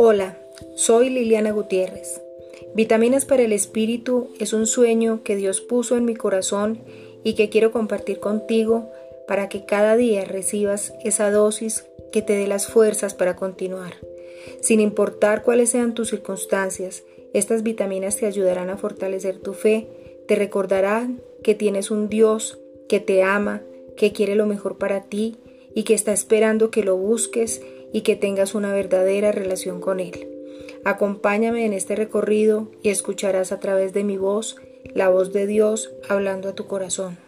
Hola, soy Liliana Gutiérrez. Vitaminas para el Espíritu es un sueño que Dios puso en mi corazón y que quiero compartir contigo para que cada día recibas esa dosis que te dé las fuerzas para continuar. Sin importar cuáles sean tus circunstancias, estas vitaminas te ayudarán a fortalecer tu fe, te recordarán que tienes un Dios que te ama, que quiere lo mejor para ti y que está esperando que lo busques y que tengas una verdadera relación con Él. Acompáñame en este recorrido y escucharás a través de mi voz la voz de Dios hablando a tu corazón.